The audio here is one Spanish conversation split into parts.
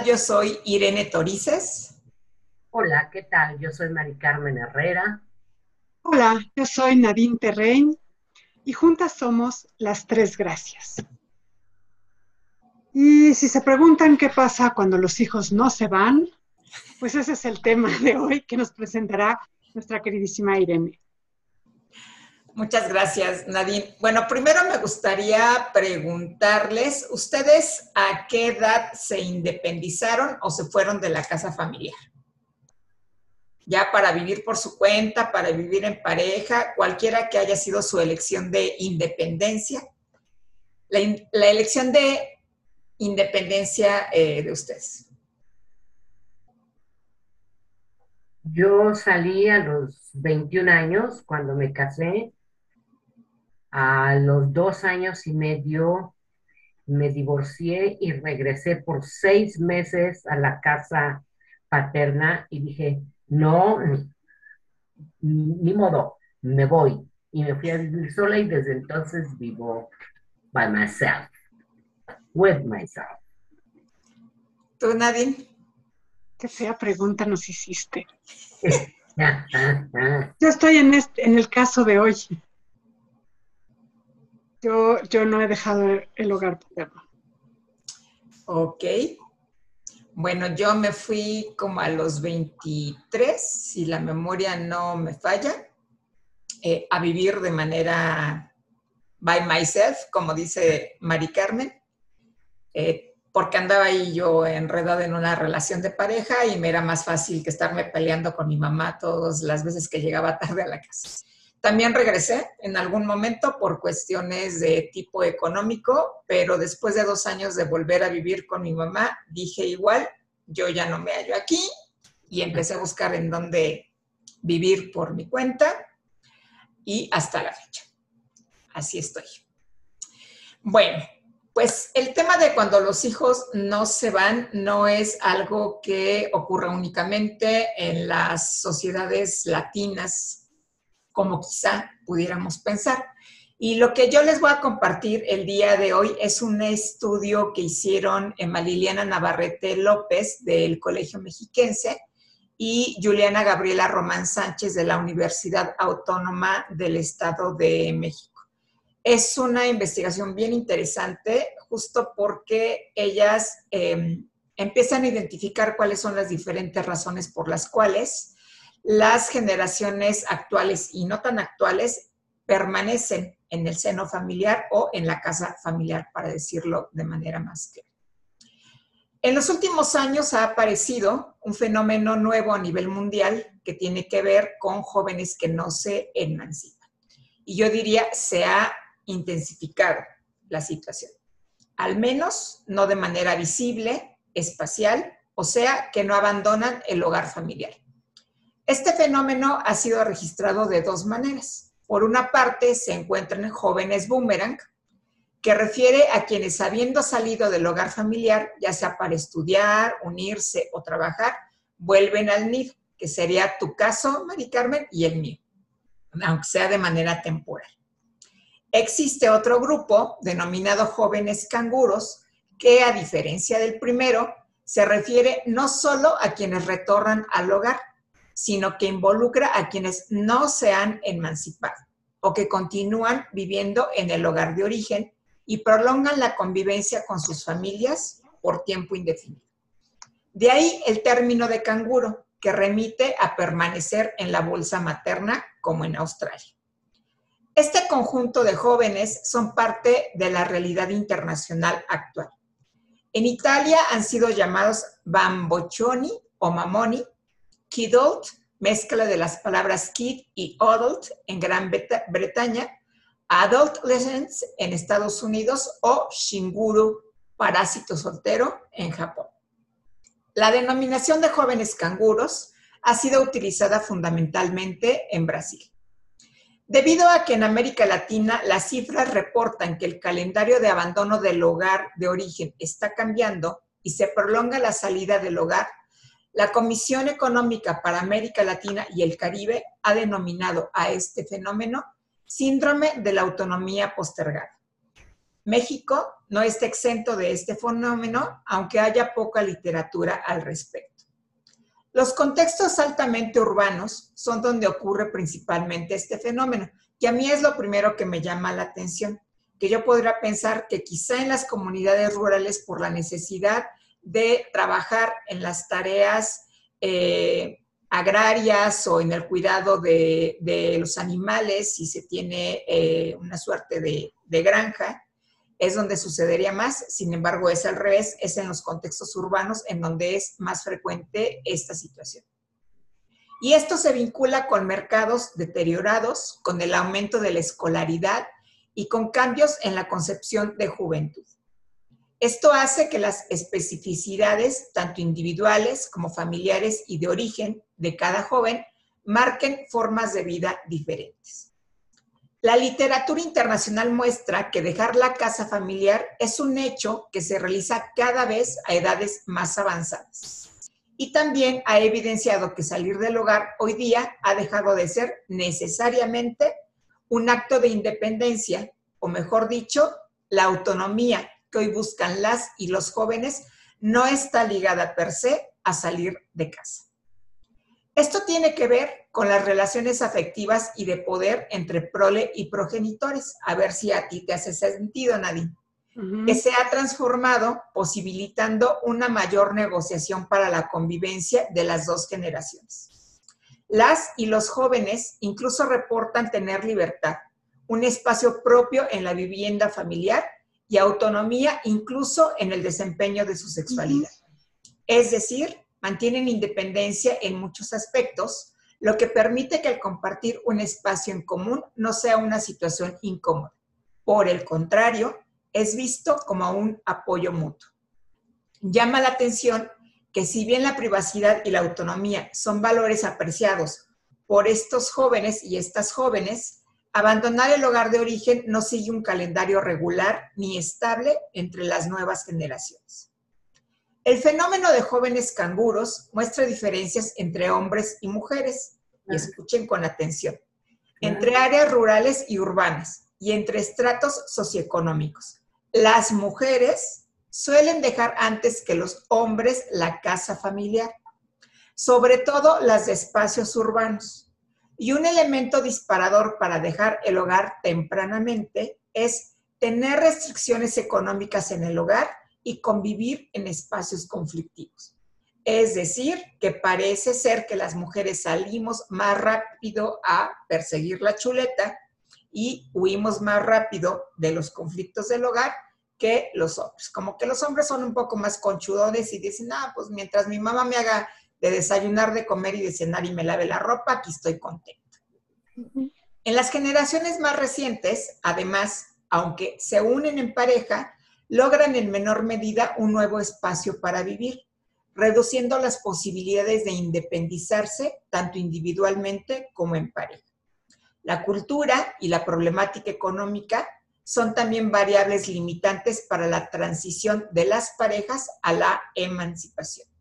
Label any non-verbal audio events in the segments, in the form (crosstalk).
Yo soy Irene Torices. Hola, ¿qué tal? Yo soy Mari Carmen Herrera. Hola, yo soy Nadine Terrein y juntas somos las tres gracias. Y si se preguntan qué pasa cuando los hijos no se van, pues ese es el tema de hoy que nos presentará nuestra queridísima Irene. Muchas gracias, Nadine. Bueno, primero me gustaría preguntarles, ¿ustedes a qué edad se independizaron o se fueron de la casa familiar? Ya para vivir por su cuenta, para vivir en pareja, cualquiera que haya sido su elección de independencia. La, elección de independencia eh, de ustedes. Yo salí a los 21 años cuando me casé a los dos años y medio me divorcié y regresé por seis meses a la casa paterna y dije, no, ni, modo, me voy. Y me fui a vivir sola y desde entonces vivo by myself, with myself. ¿Tú, Nadine? Qué fea pregunta nos hiciste. (laughs) Yo estoy en, este, en el caso de hoy. Yo, yo no he dejado el hogar paterno. Ok. Bueno, yo me fui como a los 23, si la memoria no me falla, eh, a vivir de manera by myself, como dice Mari Carmen, eh, porque andaba ahí yo enredada en una relación de pareja y me era más fácil que estarme peleando con mi mamá todas las veces que llegaba tarde a la casa. También regresé en algún momento por cuestiones de tipo económico, pero después de dos años de volver a vivir con mi mamá, dije igual, yo ya no me hallo aquí y empecé a buscar en dónde vivir por mi cuenta y hasta la fecha. Así estoy. Bueno, pues el tema de cuando los hijos no se van no es algo que ocurra únicamente en las sociedades latinas como quizá pudiéramos pensar. Y lo que yo les voy a compartir el día de hoy es un estudio que hicieron Emma Liliana Navarrete López del Colegio Mexiquense y Juliana Gabriela Román Sánchez de la Universidad Autónoma del Estado de México. Es una investigación bien interesante justo porque ellas em, empiezan a identificar cuáles son las diferentes razones por las cuales las generaciones actuales y no tan actuales permanecen en el seno familiar o en la casa familiar, para decirlo de manera más clara. En los últimos años ha aparecido un fenómeno nuevo a nivel mundial que tiene que ver con jóvenes que no se emancipan. Y yo diría, se ha intensificado la situación. Al menos no de manera visible, espacial, o sea, que no abandonan el hogar familiar. Este fenómeno ha sido registrado de dos maneras. Por una parte, se encuentran jóvenes boomerang, que refiere a quienes habiendo salido del hogar familiar, ya sea para estudiar, unirse o trabajar, vuelven al nido, que sería tu caso, Mari Carmen, y el mío, aunque sea de manera temporal. Existe otro grupo denominado jóvenes canguros, que a diferencia del primero, se refiere no solo a quienes retornan al hogar, sino que involucra a quienes no se han emancipado o que continúan viviendo en el hogar de origen y prolongan la convivencia con sus familias por tiempo indefinido. De ahí el término de canguro, que remite a permanecer en la bolsa materna como en Australia. Este conjunto de jóvenes son parte de la realidad internacional actual. En Italia han sido llamados bamboccioni o mamoni Kidult, mezcla de las palabras kid y adult en Gran Bretaña, adolescents en Estados Unidos o shinguru, parásito soltero, en Japón. La denominación de jóvenes canguros ha sido utilizada fundamentalmente en Brasil. Debido a que en América Latina las cifras reportan que el calendario de abandono del hogar de origen está cambiando y se prolonga la salida del hogar la Comisión Económica para América Latina y el Caribe ha denominado a este fenómeno síndrome de la autonomía postergada. México no está exento de este fenómeno, aunque haya poca literatura al respecto. Los contextos altamente urbanos son donde ocurre principalmente este fenómeno, y a mí es lo primero que me llama la atención, que yo podría pensar que quizá en las comunidades rurales por la necesidad de trabajar en las tareas eh, agrarias o en el cuidado de, los animales, si se tiene eh, una suerte de, de granja, es donde sucedería más, sin embargo es al revés, es en los contextos urbanos en donde es más frecuente esta situación. Y esto se vincula con mercados deteriorados, con el aumento de la escolaridad y con cambios en la concepción de juventud. Esto hace que las especificidades, tanto individuales como familiares y de origen de cada joven, marquen formas de vida diferentes. La literatura internacional muestra que dejar la casa familiar es un hecho que se realiza cada vez a edades más avanzadas. Y también ha evidenciado que salir del hogar hoy día ha dejado de ser necesariamente un acto de independencia, o mejor dicho, la autonomía que hoy buscan las y los jóvenes no está ligada per se a salir de casa. Esto tiene que ver con las relaciones afectivas y de poder entre prole y progenitores. A ver si a ti te hace sentido, Nadine. Que se ha transformado posibilitando una mayor negociación para la convivencia de las dos generaciones. Las y los jóvenes incluso reportan tener libertad, un espacio propio en la vivienda familiar y autonomía incluso en el desempeño de su sexualidad. Es decir, mantienen independencia en muchos aspectos, lo que permite que el compartir un espacio en común no sea una situación incómoda. Por el contrario, es visto como un apoyo mutuo. Llama la atención que si bien la privacidad y la autonomía son valores apreciados por estos jóvenes y estas jóvenes, abandonar el hogar de origen no sigue un calendario regular ni estable entre las nuevas generaciones. El fenómeno de jóvenes canguros muestra diferencias entre hombres y mujeres, y escuchen con atención, entre áreas rurales y urbanas y entre estratos socioeconómicos. Las mujeres suelen dejar antes que los hombres la casa familiar, sobre todo las de espacios urbanos. Y un elemento disparador para dejar el hogar tempranamente es tener restricciones económicas en el hogar y convivir en espacios conflictivos. Es decir, que parece ser que las mujeres salimos más rápido a perseguir la chuleta y huimos más rápido de los conflictos del hogar que los hombres. Como que los hombres son un poco más conchudones y dicen, ah, pues mientras mi mamá me haga de desayunar, de comer y de cenar y me lave la ropa, aquí estoy contento. En las generaciones más recientes, además, aunque se unen en pareja, logran en menor medida un nuevo espacio para vivir, reduciendo las posibilidades de independizarse tanto individualmente como en pareja. La cultura y la problemática económica son también variables limitantes para la transición de las parejas a la emancipación.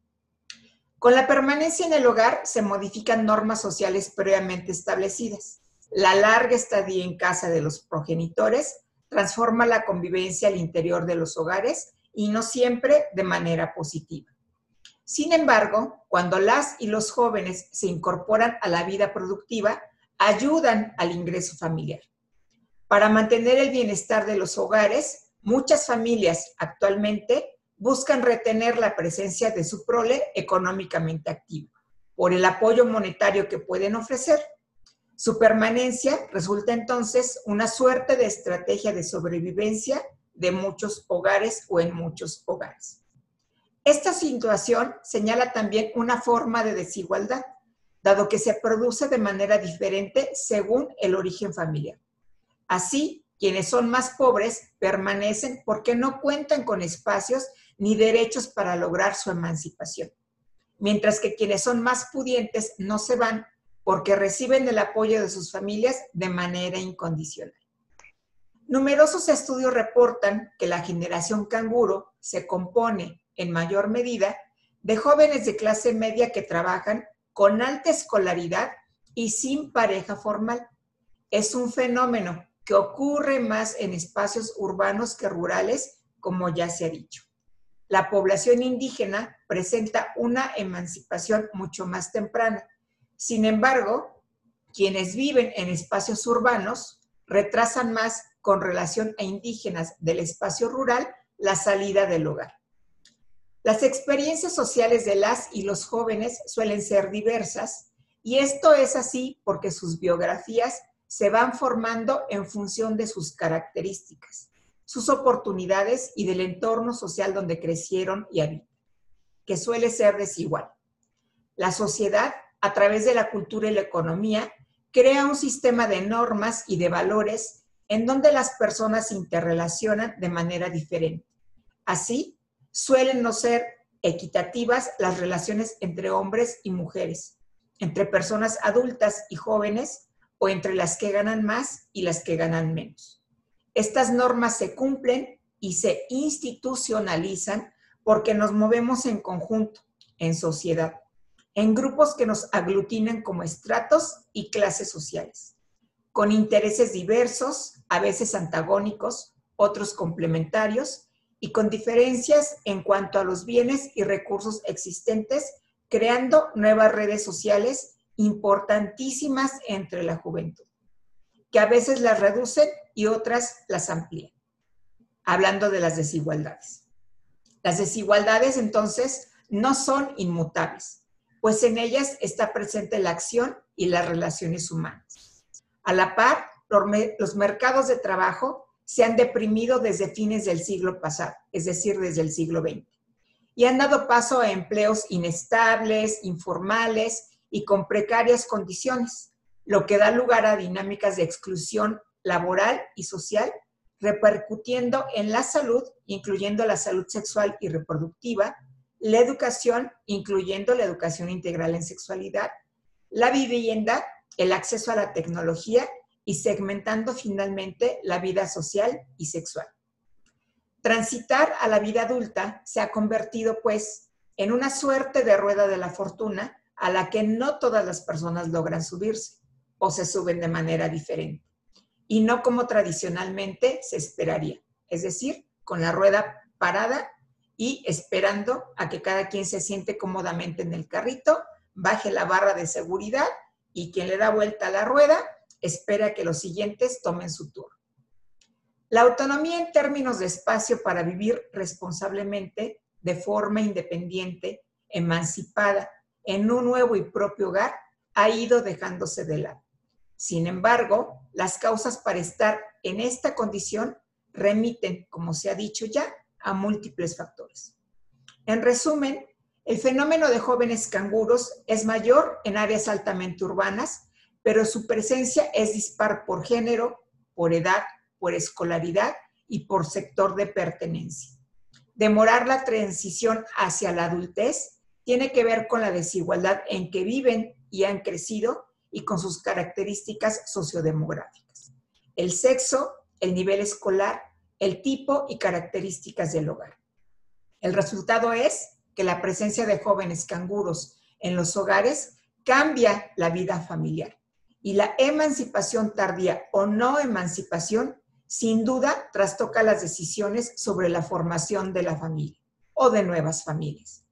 Con la permanencia en el hogar se modifican normas sociales previamente establecidas. La larga estadía en casa de los progenitores transforma la convivencia al interior de los hogares y no siempre de manera positiva. Sin embargo, cuando las y los jóvenes se incorporan a la vida productiva, ayudan al ingreso familiar. Para mantener el bienestar de los hogares, muchas familias actualmente buscan retener la presencia de su prole económicamente activa por el apoyo monetario que pueden ofrecer su permanencia resulta entonces una suerte de estrategia de sobrevivencia de muchos hogares o en muchos hogares. Esta situación señala también una forma de desigualdad, dado que se produce de manera diferente según el origen familiar. Así, quienes son más pobres permanecen porque no cuentan con espacios ni derechos para lograr su emancipación, mientras que quienes son más pudientes no se van porque reciben el apoyo de sus familias de manera incondicional. Numerosos estudios reportan que la generación canguro se compone en mayor medida de jóvenes de clase media que trabajan con alta escolaridad y sin pareja formal. Es un fenómeno que ocurre más en espacios urbanos que rurales, como ya se ha dicho. La población indígena presenta una emancipación mucho más temprana. Sin embargo, quienes viven en espacios urbanos retrasan más con relación a indígenas del espacio rural la salida del hogar. Las experiencias sociales de las y los jóvenes suelen ser diversas y esto es así porque sus biografías se van formando en función de sus características, sus oportunidades y del entorno social donde crecieron y habitan, que suele ser desigual. La sociedad, a través de la cultura y la economía, crea un sistema de normas y de valores en donde las personas se interrelacionan de manera diferente. Así, suelen no ser equitativas las relaciones entre hombres y mujeres, entre personas adultas y jóvenes o entre las que ganan más y las que ganan menos. Estas normas se cumplen y se institucionalizan porque nos movemos en conjunto, en sociedad, en grupos que nos aglutinan como estratos y clases sociales, con intereses diversos, a veces antagónicos, otros complementarios, y con diferencias en cuanto a los bienes y recursos existentes, creando nuevas redes sociales importantísimas entre la juventud, que a veces las reducen y otras las amplían. Hablando de las desigualdades. Las desigualdades entonces no son inmutables, pues en ellas está presente la acción y las relaciones humanas. A la par, los mercados de trabajo se han deprimido desde fines del siglo pasado, es decir, desde el siglo XX, y han dado paso a empleos inestables, informales y con precarias condiciones, lo que da lugar a dinámicas de exclusión laboral y social, repercutiendo en la salud, incluyendo la salud sexual y reproductiva, la educación, incluyendo la educación integral en sexualidad, la vivienda, el acceso a la tecnología y segmentando finalmente la vida social y sexual. Transitar a la vida adulta se ha convertido, pues, en una suerte de rueda de la fortuna a la que no todas las personas logran subirse o se suben de manera diferente y no como tradicionalmente se esperaría, es decir, con la rueda parada y esperando a que cada quien se siente cómodamente en el carrito, baje la barra de seguridad y quien le da vuelta a la rueda espera que los siguientes tomen su turno. La autonomía en términos de espacio para vivir responsablemente, de forma independiente, emancipada, en un nuevo y propio hogar, ha ido dejándose de lado. Sin embargo, las causas para estar en esta condición remiten, como se ha dicho ya, a múltiples factores. En resumen, el fenómeno de jóvenes canguros es mayor en áreas altamente urbanas, pero su presencia es dispar por género, por edad, por escolaridad y por sector de pertenencia. Demorar la transición hacia la adultez tiene que ver con la desigualdad en que viven y han crecido y con sus características sociodemográficas. El sexo, el nivel escolar, el tipo y características del hogar. El resultado es que la presencia de jóvenes canguros en los hogares cambia la vida familiar y la emancipación tardía o no emancipación, sin duda, trastoca las decisiones sobre la formación de la familia o de nuevas familias.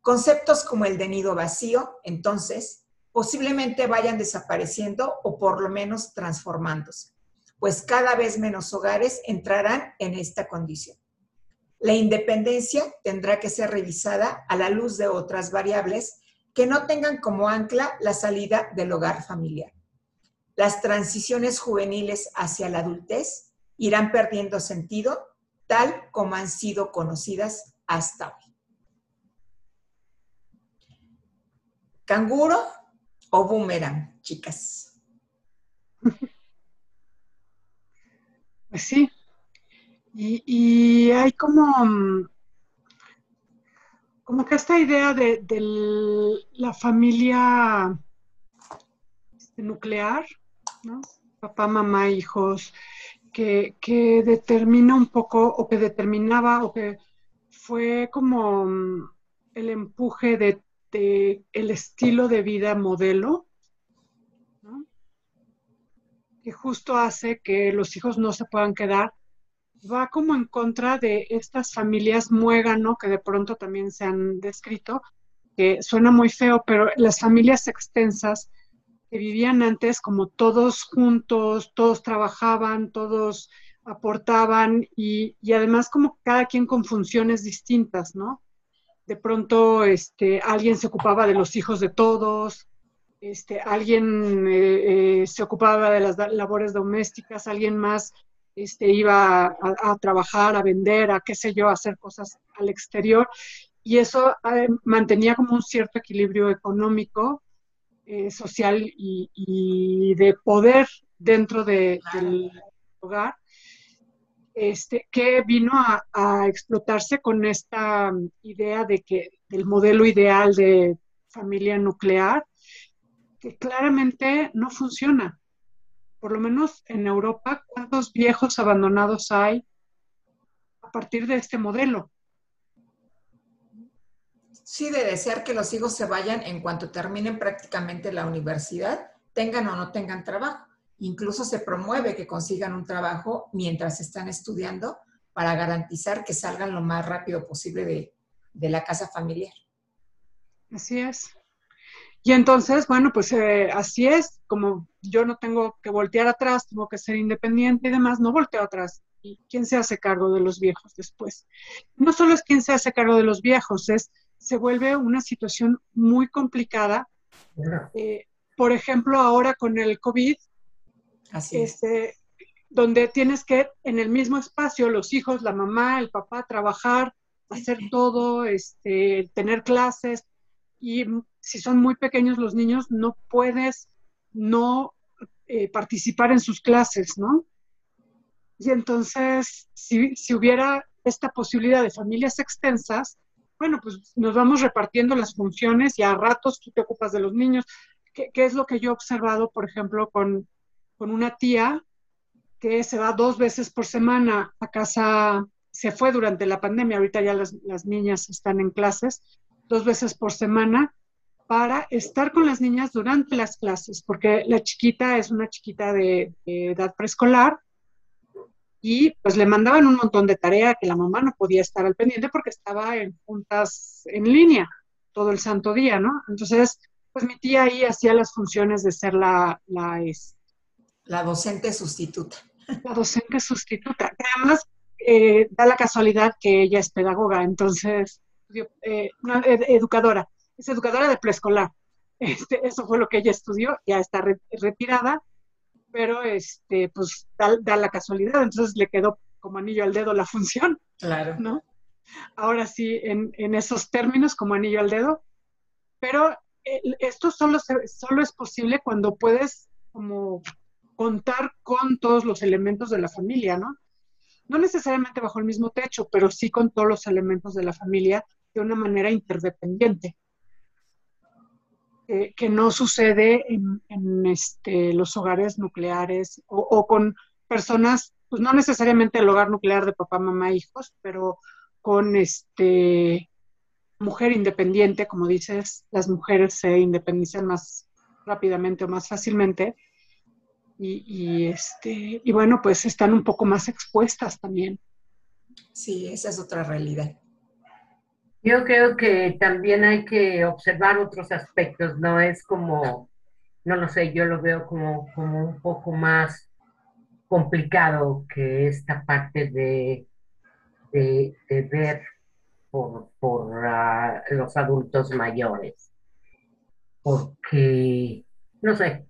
Conceptos como el de nido vacío, entonces, posiblemente vayan desapareciendo o por lo menos transformándose, pues cada vez menos hogares entrarán en esta condición. La independencia tendrá que ser revisada a la luz de otras variables que no tengan como ancla la salida del hogar familiar las transiciones juveniles hacia la adultez irán perdiendo sentido tal como han sido conocidas hasta hoy. ¿Canguro o boomerang, chicas? Pues sí. Y, hay como, como que esta idea de, de la familia este, nuclear, Papá, mamá, hijos, que, que determina un poco o que determinaba o que fue como mm, el empuje de, el estilo de vida modelo, que justo hace que los hijos no se puedan quedar, va como en contra de estas familias muégano que de pronto también se han descrito, que suena muy feo, pero las familias extensas que vivían antes como todos juntos, todos trabajaban, todos aportaban y, y, además como cada quien con funciones distintas, ¿no? De pronto este, alguien se ocupaba de los hijos de todos, este, alguien eh, eh, se ocupaba de las labores domésticas, alguien más este, iba a, trabajar, a vender, a qué sé yo, a hacer cosas al exterior. Y eso eh, mantenía como un cierto equilibrio económico, social y, de poder dentro del hogar, este, que vino a, a, explotarse con esta idea de que del modelo ideal de familia nuclear, que claramente no funciona. Por lo menos en Europa, ¿cuántos viejos abandonados hay a partir de este modelo? Sí, de desear que los hijos se vayan en cuanto terminen prácticamente la universidad, tengan o no tengan trabajo. Incluso se promueve que consigan un trabajo mientras están estudiando para garantizar que salgan lo más rápido posible de, de la casa familiar. Así es. Y entonces, bueno, pues eh, así es, como yo no tengo que voltear atrás, tengo que ser independiente y demás, no volteo atrás. ¿Y quién se hace cargo de los viejos después? No solo es quién se hace cargo de los viejos, es se vuelve una situación muy complicada. Eh, por ejemplo, ahora con el COVID, así es. Este, donde tienes que en el mismo espacio, los hijos, la mamá, el papá, trabajar, hacer todo, este, tener clases, y si son muy pequeños los niños, no puedes no eh, participar en sus clases, ¿no? Y entonces, si, hubiera esta posibilidad de familias extensas, bueno, pues nos vamos repartiendo las funciones y a ratos tú te ocupas de los niños, ¿Qué es lo que yo he observado, por ejemplo, con, una tía que se va dos veces por semana a casa, se fue durante la pandemia, ahorita ya las, niñas están en clases, dos veces por semana para estar con las niñas durante las clases, porque la chiquita es una chiquita de, edad preescolar y pues le mandaban un montón de tarea que la mamá no podía estar al pendiente porque estaba en juntas en línea todo el santo día, ¿no? Entonces, pues mi tía ahí hacía las funciones de ser la... La, es, la docente sustituta. La docente sustituta. Además, eh, da la casualidad que ella es pedagoga, entonces eh, una educadora, es educadora de preescolar. (laughs) Este, eso fue lo que ella estudió, ya está retirada, pero este, pues da, la casualidad, entonces le quedó como anillo al dedo la función. Claro. ¿no? Ahora sí, en, en esos términos, como anillo al dedo, pero eh, esto solo, solo es posible cuando puedes como contar con todos los elementos de la familia, ¿no? No necesariamente bajo el mismo techo, pero sí con todos los elementos de la familia de una manera interdependiente, eh, que no sucede en, este, los hogares nucleares o, con personas, pues no necesariamente el hogar nuclear de papá, mamá, hijos, pero con este mujer independiente, como dices, las mujeres se independizan más rápidamente o más fácilmente. Y, y, este, y bueno, pues están un poco más expuestas también. Sí, esa es otra realidad. Yo creo que también hay que observar otros aspectos, ¿no? Es como, no lo sé, yo lo veo como, como un poco más complicado que esta parte de, de, ver por, por ah, los adultos mayores. Porque, no sé,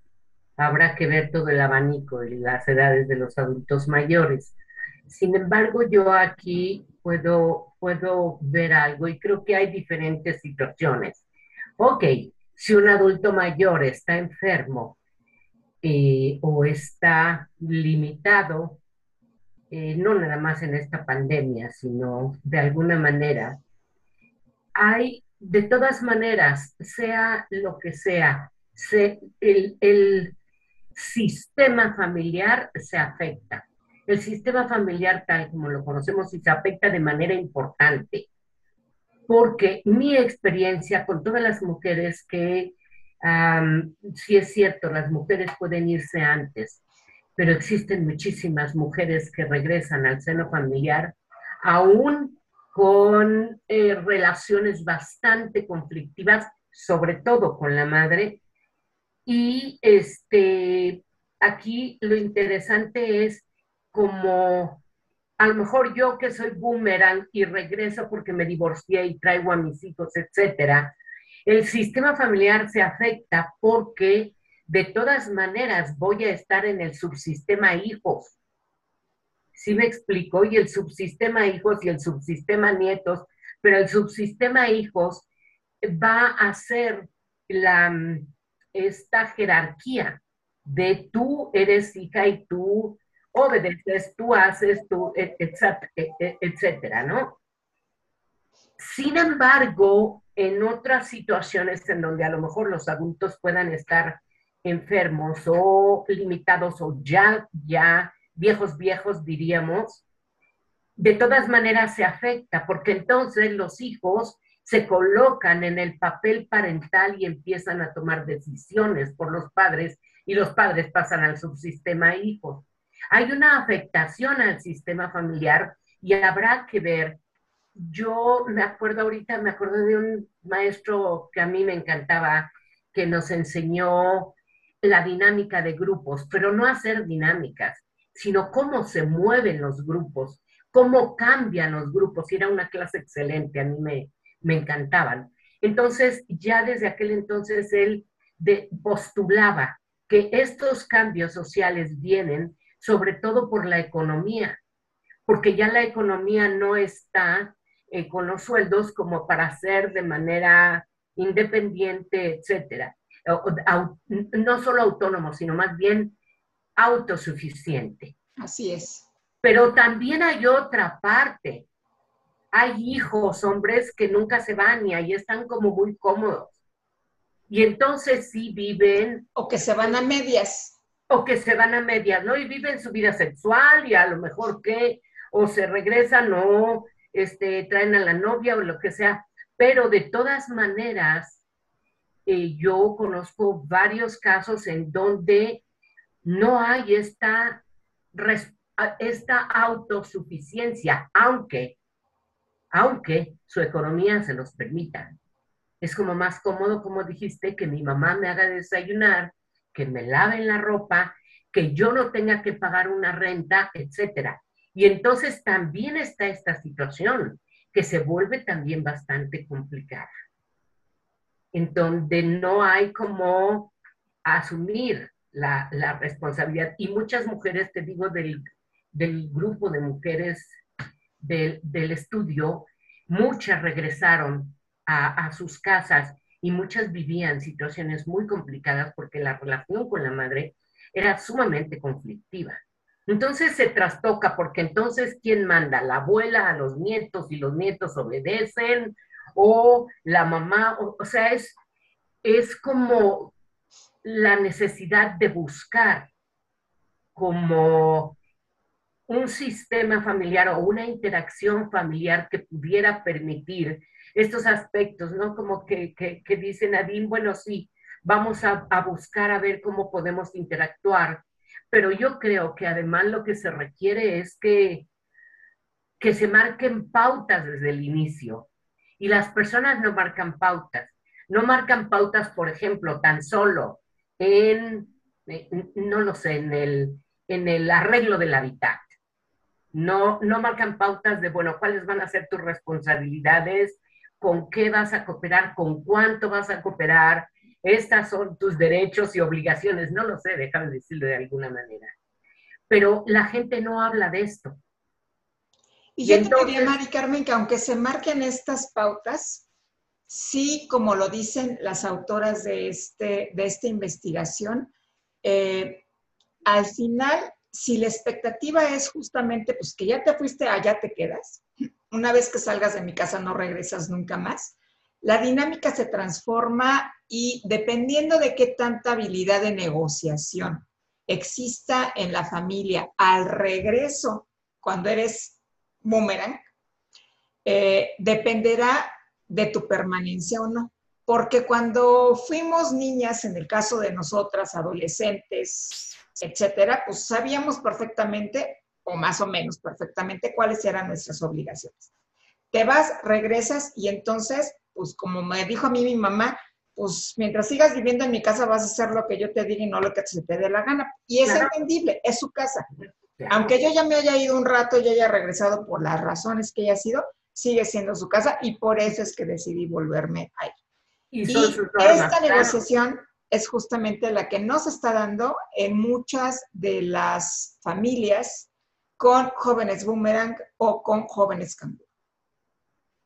habrá que ver todo el abanico y las edades de los adultos mayores. Sin embargo, yo aquí puedo, puedo ver algo y creo que hay diferentes situaciones. Ok, si un adulto mayor está enfermo eh, o está limitado, eh, no nada más en esta pandemia, sino de alguna manera, hay de todas maneras, sea lo que sea, el sistema familiar se afecta el sistema familiar tal como lo conocemos y se afecta de manera importante. Porque mi experiencia con todas las mujeres que, si es cierto, las mujeres pueden irse antes, pero existen muchísimas mujeres que regresan al seno familiar aún con eh, relaciones bastante conflictivas, sobre todo con la madre. Y este, aquí lo interesante es como a lo mejor yo que soy boomerang y regreso porque me divorcié y traigo a mis hijos, etcétera, el sistema familiar se afecta porque de todas maneras voy a estar en el subsistema hijos. ¿Sí me explico? Y el subsistema hijos y el subsistema nietos, pero el subsistema hijos va a ser la, esta jerarquía de tú eres hija y tú obedeces, tú haces, tú, e, e, etcétera, ¿no? Sin embargo, en otras situaciones en donde a lo mejor los adultos puedan estar enfermos o limitados o ya, ya viejos, viejos diríamos, de todas maneras se afecta porque entonces los hijos se colocan en el papel parental y empiezan a tomar decisiones por los padres y los padres pasan al subsistema hijos. Hay una afectación al sistema familiar y habrá que ver. Yo me acuerdo ahorita, me acuerdo de un maestro que a mí me encantaba, que nos enseñó la dinámica de grupos, pero no hacer dinámicas, sino cómo se mueven los grupos, cómo cambian los grupos. Y era una clase excelente, a mí me, me encantaban. Entonces, ya desde aquel entonces él postulaba que estos cambios sociales vienen sobre todo por la economía, porque ya la economía no está eh, con los sueldos como para hacer de manera independiente, etcétera. no solo autónomo, sino más bien autosuficiente. Así es. Pero también hay otra parte. Hay hijos, hombres que nunca se van y ahí están como muy cómodos. Y entonces sí viven. O que se van a medias o que se van a medias, ¿no? Y viven su vida sexual y a lo mejor que, o se regresan o este, traen a la novia o lo que sea. Pero de todas maneras, eh, yo conozco varios casos en donde no hay esta, esta autosuficiencia, aunque, aunque su economía se los permita. Es como más cómodo, como dijiste, que mi mamá me haga desayunar que me laven la ropa, que yo no tenga que pagar una renta, etcétera. Y entonces también está esta situación que se vuelve también bastante complicada, en donde no hay como asumir la, responsabilidad. Y muchas mujeres, te digo, del, grupo de mujeres del, estudio, muchas regresaron a, sus casas y muchas vivían situaciones muy complicadas porque la relación con la madre era sumamente conflictiva. Entonces se trastoca porque entonces ¿quién manda? La abuela a los nietos y los nietos obedecen o la mamá, o, sea, es, es como la necesidad de buscar como un sistema familiar o una interacción familiar que pudiera permitir estos aspectos, ¿no? Como que, que, dice Nadine, bueno, sí, vamos a, buscar a ver cómo podemos interactuar, pero yo creo que además lo que se requiere es que, que se marquen pautas desde el inicio. Y las personas no marcan pautas. No marcan pautas, por ejemplo, tan solo en, no lo sé, en el, en el arreglo del hábitat. No, no marcan pautas de, bueno, cuáles van a ser tus responsabilidades con qué vas a cooperar, con cuánto vas a cooperar, estas son tus derechos y obligaciones, no lo sé, déjame decirlo de alguna manera. Pero la gente no habla de esto. Y, yo te diría, Mari Carmen, que aunque se marquen estas pautas, sí, como lo dicen las autoras de, este, de esta investigación, eh, al final, si la expectativa es justamente pues que ya te fuiste, allá te quedas, una vez que salgas de mi casa no regresas nunca más. La dinámica se transforma y dependiendo de qué tanta habilidad de negociación exista en la familia al regreso, cuando eres boomerang, eh, dependerá de tu permanencia o no. Porque cuando fuimos niñas, en el caso de nosotras, adolescentes, etcétera, pues sabíamos perfectamente, o más o menos perfectamente, cuáles eran nuestras obligaciones. Te vas, regresas y entonces, pues como me dijo a mí mi mamá, pues mientras sigas viviendo en mi casa vas a hacer lo que yo te diga y no lo que se te dé la gana. Y es entendible, es su casa. Aunque yo ya me haya ido un rato y haya regresado por las razones que haya sido, sigue siendo su casa y por eso es que decidí volverme ahí. Y, esta negociación es justamente la que no se está dando en muchas de las familias con jóvenes boomerang o con jóvenes canguro.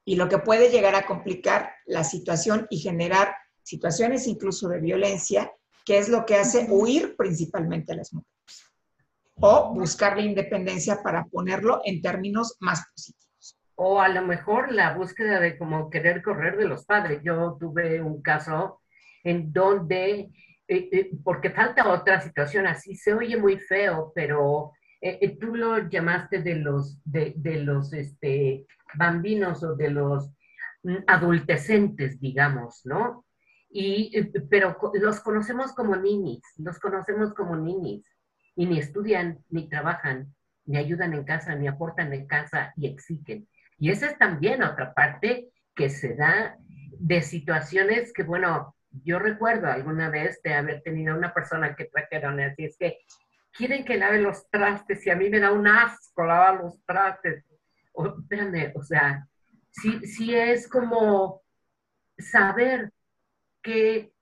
Y lo que puede llegar a complicar la situación y generar situaciones incluso de violencia, que es lo que hace huir principalmente a las mujeres. O buscar la independencia para ponerlo en términos más positivos. O a lo mejor la búsqueda de como querer correr de los padres. Yo tuve un caso en donde, eh, eh, porque falta otra situación así, se oye muy feo, pero eh, tú lo llamaste de los, de, de los este, bambinos o de los mm, adultecentes, digamos, ¿no? Y, pero los conocemos como ninis, los conocemos como ninis, y ni estudian, ni trabajan, ni ayudan en casa, ni aportan en casa y exigen. Y esa es también otra parte que se da de situaciones que, bueno, yo recuerdo alguna vez de haber tenido una persona que trajeron así, es que quieren que lave los trastes y a mí me da un asco lavar los trastes. O, espérame, o sea, sí, sí es como saber que,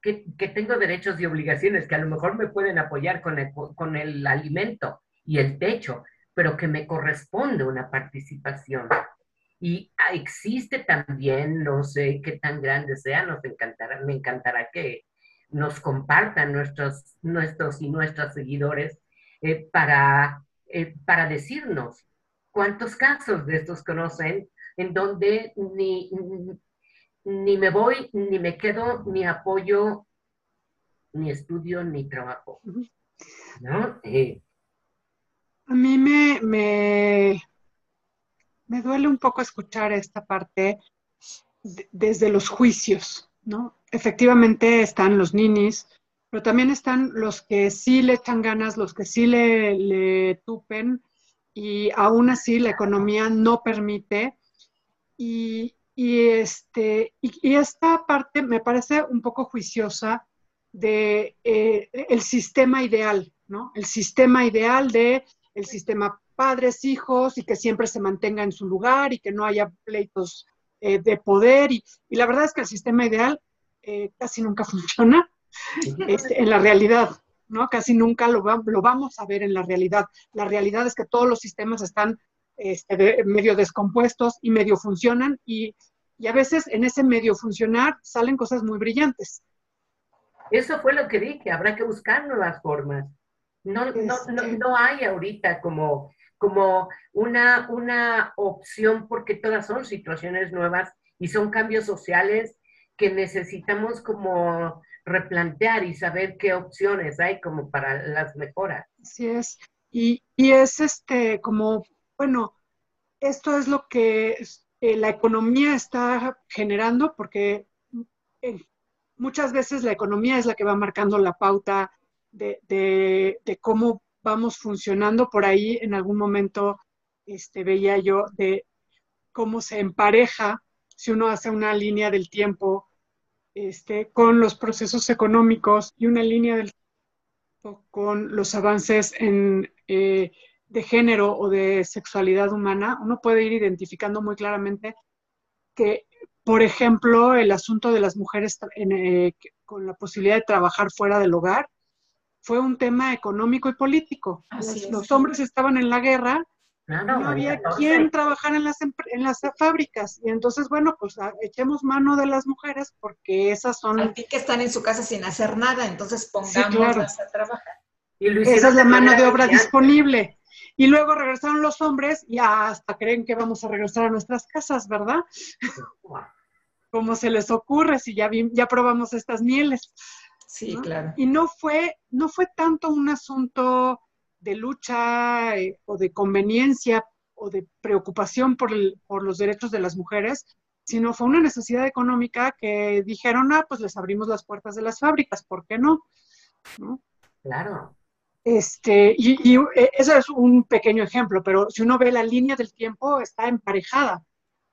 que, tengo derechos y obligaciones que a lo mejor me pueden apoyar con el, con el alimento y el techo, pero que me corresponde una participación. Y existe también, no sé qué tan grande sea, nos encantará, me encantará que nos compartan nuestros, nuestros y nuestras seguidores eh, para, eh, para decirnos cuántos casos de estos conocen en donde ni, ni me voy, ni me quedo, ni apoyo, ni estudio, ni trabajo. ¿No? Eh, a mí me, me, me, duele un poco escuchar esta parte desde los juicios, ¿no? Efectivamente están los ninis, pero también están los que sí le echan ganas, los que sí le, tupen y aún así la economía no permite. Y, y, este, y, esta parte me parece un poco juiciosa de eh, el sistema ideal, ¿no? El sistema ideal de el sistema padres, hijos y que siempre se mantenga en su lugar y que no haya pleitos eh, de poder. Y, la verdad es que el sistema ideal eh, casi nunca (laughs) funciona este, en la realidad, ¿no? Casi nunca lo, lo vamos a ver en la realidad. La realidad es que todos los sistemas están este, medio descompuestos y medio funcionan y, y, a veces en ese medio funcionar salen cosas muy brillantes. Eso fue lo que dije, habrá que buscar nuevas formas. No, no, no, este no hay ahorita como, como una, una opción porque todas son situaciones nuevas y son cambios sociales que necesitamos como replantear y saber qué opciones hay como para las mejoras. Así es. Y, y es este como bueno, esto es lo que eh, la economía está generando porque eh, muchas veces la economía es la que va marcando la pauta de, cómo vamos funcionando. Por ahí en algún momento este, veía yo de cómo se empareja si uno hace una línea del tiempo este, con los procesos económicos y una línea del tiempo con los avances en eh, de género o de sexualidad humana, uno puede ir identificando muy claramente que, por ejemplo, el asunto de las mujeres eh, con la posibilidad de trabajar fuera del hogar fue un tema económico y político. Los, hombres estaban en la guerra, no había quien trabajara en las, en las fábricas. Y entonces, bueno, pues ah, echemos mano de las mujeres porque esas son... Que están en su casa sin hacer nada, entonces pongámoslas a trabajar. Esa es la mano de obra disponible. Y luego regresaron los hombres y hasta creen que vamos a regresar a nuestras casas, ¿verdad? ¿Cómo se les ocurre si ya, ya probamos estas mieles? Sí, claro. Y no fue, no fue tanto un asunto de lucha eh, o de conveniencia o de preocupación por, por los derechos de las mujeres, sino fue una necesidad económica que dijeron, ah, pues les abrimos las puertas de las fábricas, ¿por qué no? ¿No? Claro. Este, y, y eh, eso es un pequeño ejemplo, pero si uno ve la línea del tiempo, está emparejada.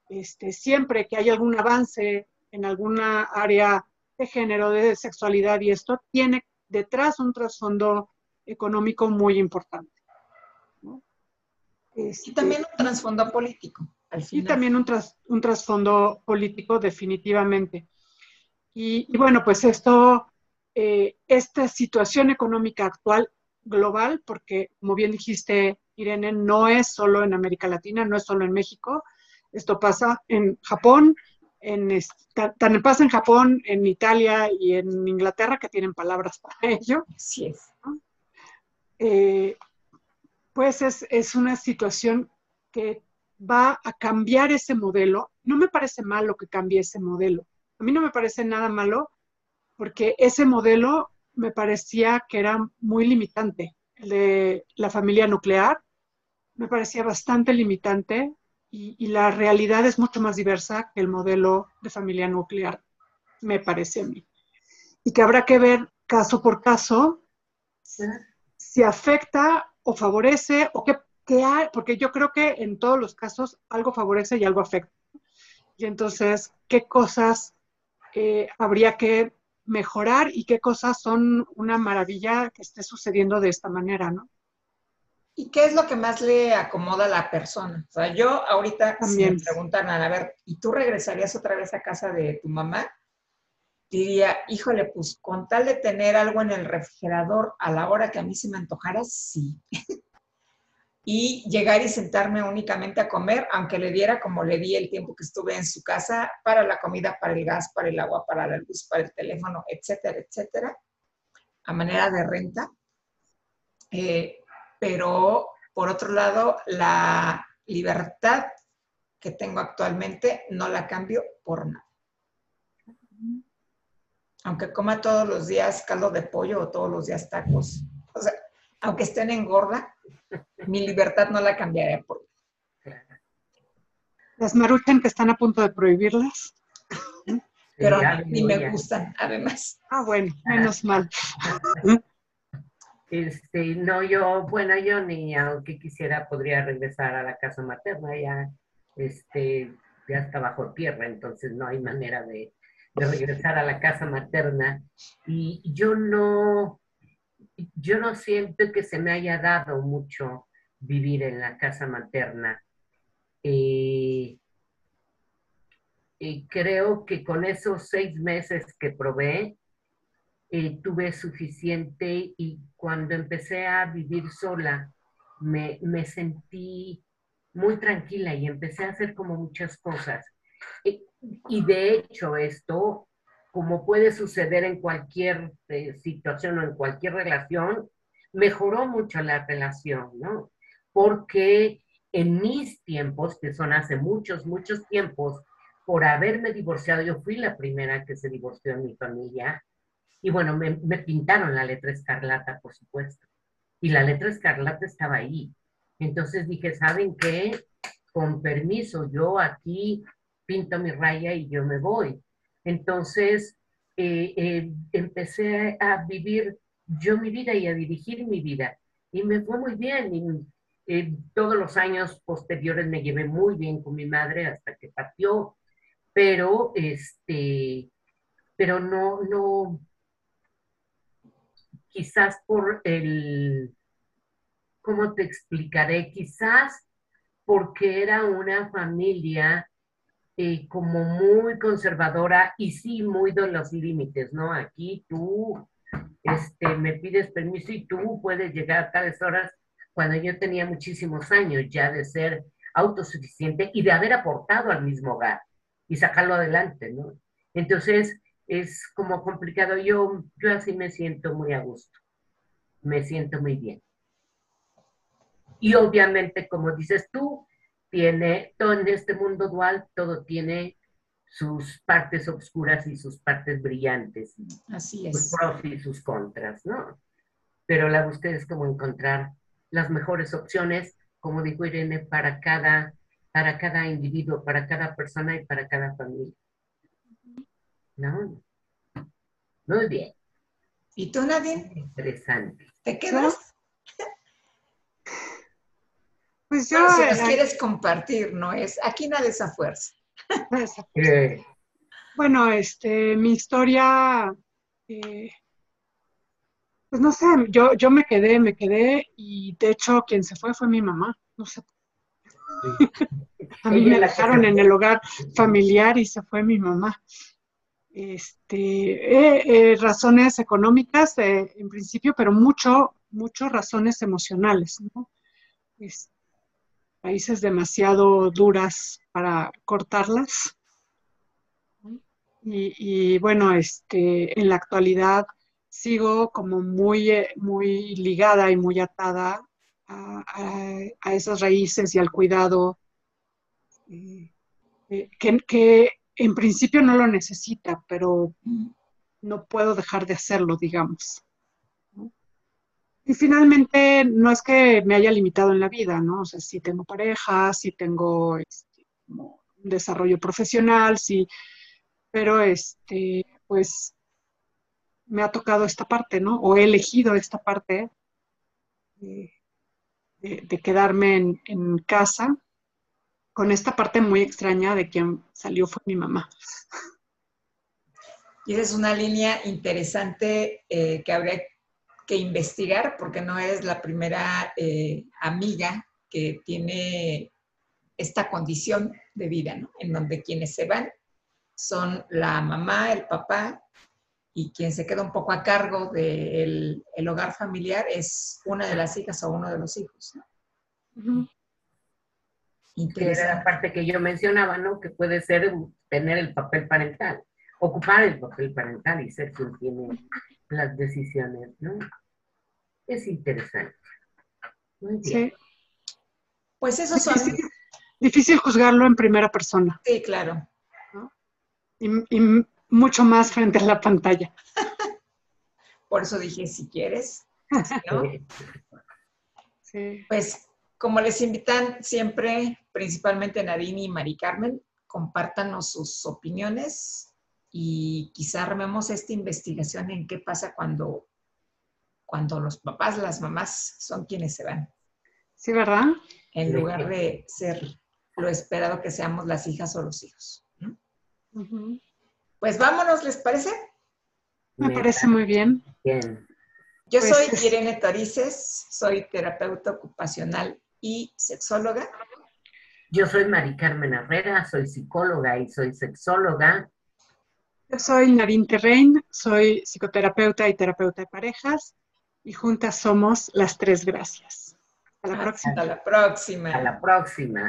Este, siempre que hay algún avance en alguna área de género, de sexualidad y esto, tiene detrás un trasfondo económico muy importante. y también un trasfondo político. Y también un, un trasfondo político, definitivamente. Y, bueno, pues esto, eh, esta situación económica actual global, porque como bien dijiste, Irene, no es solo en América Latina, no es solo en México, esto pasa en Japón, en, también pasa en Japón, en Italia y en Inglaterra, que tienen palabras para (laughs) ello. Así es. Eh, pues es, es, una situación que va a cambiar ese modelo. No me parece malo que cambie ese modelo. A mí no me parece nada malo porque ese modelo me parecía que era muy limitante. El de la familia nuclear me parecía bastante limitante y, la realidad es mucho más diversa que el modelo de familia nuclear, me parece a mí. Y que habrá que ver caso por caso si afecta o favorece o qué, hay, porque yo creo que en todos los casos algo favorece y algo afecta. Y entonces, ¿qué cosas eh, habría que mejorar y qué cosas son una maravilla que esté sucediendo de esta manera, ¿no? ¿Y qué es lo que más le acomoda a la persona? O sea, yo ahorita, También. si me preguntan, a ver, ¿y tú regresarías otra vez a casa de tu mamá? Diría, híjole, pues con tal de tener algo en el refrigerador a la hora que a mí se me antojara, sí. (laughs) y llegar y sentarme únicamente a comer, aunque le diera como le di el tiempo que estuve en su casa para la comida, para el gas, para el agua, para la luz, para el teléfono, etcétera, etcétera, a manera de renta. Eh, pero por otro lado, la libertad que tengo actualmente no la cambio por nada. Aunque coma todos los días caldo de pollo o todos los días tacos, o sea, aunque estén en gorda, mi libertad no la cambiaría por Las maruchan que están a punto de prohibirlas. Pero ni me gustan, además. Ah, bueno, menos mal. (laughs) Este, no, yo, bueno, yo ni aunque quisiera podría regresar a la casa materna, ya, este, ya está bajo tierra, entonces no hay manera de, de regresar a la casa materna. Y yo no, yo no siento que se me haya dado mucho vivir en la casa materna. Eh, y creo que con esos seis meses que probé, eh, tuve suficiente y cuando empecé a vivir sola, me, me, sentí muy tranquila y empecé a hacer como muchas cosas. Y, y de hecho esto como puede suceder en cualquier eh, situación o en cualquier relación, mejoró mucho la relación, ¿no? Porque en mis tiempos, que son hace muchos, muchos tiempos, por haberme divorciado, yo fui la primera que se divorció en mi familia, y bueno, me, pintaron la letra escarlata, por supuesto, y la letra escarlata estaba ahí. Entonces dije, ¿saben qué? Con permiso, yo aquí pinto mi raya y yo me voy entonces, eh, eh, empecé a vivir yo mi vida y a dirigir mi vida. Y me fue muy bien. Y, eh, todos los años posteriores me llevé muy bien con mi madre hasta que partió. Pero, este, pero no, no, quizás por el, ¿cómo te explicaré? Quizás porque era una familia eh, como muy conservadora y sí muy de los límites, ¿no? Aquí tú este, me pides permiso y tú puedes llegar a tales horas cuando yo tenía muchísimos años ya de ser autosuficiente y de haber aportado al mismo hogar y sacarlo adelante, ¿no? Entonces es como complicado. Yo, yo así me siento muy a gusto, me siento muy bien. Y obviamente, como dices tú, tiene, todo en este mundo dual, todo tiene sus partes oscuras y sus partes brillantes. Así es. Sus pros y sus contras, ¿no? Pero la búsqueda es como encontrar las mejores opciones, como dijo Irene, para cada, para cada individuo, para cada persona y para cada familia. ¿No? Muy bien. ¿Y tú, Nadine? Interesante. ¿Te quedas? (laughs) Pues yo... Bueno, si nos eh, quieres compartir, ¿no? Es, aquí nada es a fuerza. Eh, Bueno, este, mi historia, eh, pues no sé, yo, yo me quedé, me quedé y de hecho quien se fue fue mi mamá, no sé. (laughs) A mí me dejaron en el hogar familiar y se fue mi mamá. Este, eh, eh, razones económicas eh, en principio, pero mucho, mucho razones emocionales, ¿no? Es- raíces demasiado duras para cortarlas. Y, y, bueno, este, en la actualidad sigo como muy, muy ligada y muy atada a, esas raíces y al cuidado que en principio no lo necesita, pero no puedo dejar de hacerlo, digamos. Y finalmente, no es que me haya limitado en la vida, ¿no? O sea, sí tengo pareja, sí tengo este, un desarrollo profesional, sí, pero este, pues me ha tocado esta parte, ¿no? O he elegido esta parte de, quedarme en casa con esta parte muy extraña de quien salió fue mi mamá. (laughs) Y esa es una línea interesante eh, que habría que investigar porque no es la primera eh, amiga que tiene esta condición de vida, ¿no? En donde quienes se van son la mamá, el papá y quien se queda un poco a cargo del el hogar familiar es una de las hijas o uno de los hijos. ¿no? Que era la parte que yo mencionaba, ¿no? Que puede ser tener el papel parental, ocupar el papel parental y ser quien tiene las decisiones, ¿no? Es interesante. Muy bien. Sí, Pues esos son, difícil, difícil juzgarlo en primera persona sí, claro. y, y mucho más frente a la pantalla. Por eso dije, si quieres, (laughs) ¿no? Sí. Pues como les invitan siempre, principalmente Nadine y Mari Carmen, compártanos sus opiniones y quizá armemos esta investigación en qué pasa cuando, cuando los papás, las mamás son quienes se van, Sí, ¿verdad? en lugar de ser lo esperado que seamos las hijas o los hijos. Pues vámonos, ¿les parece? Me parece muy bien. bien. Yo Pues soy Irene Torices, soy terapeuta ocupacional y sexóloga. Yo soy Mari Carmen Herrera, soy psicóloga y soy sexóloga. Yo soy Nadine Terrein, soy psicoterapeuta y terapeuta de parejas y juntas somos las tres gracias. Hasta la próxima. Hasta la próxima. A la próxima.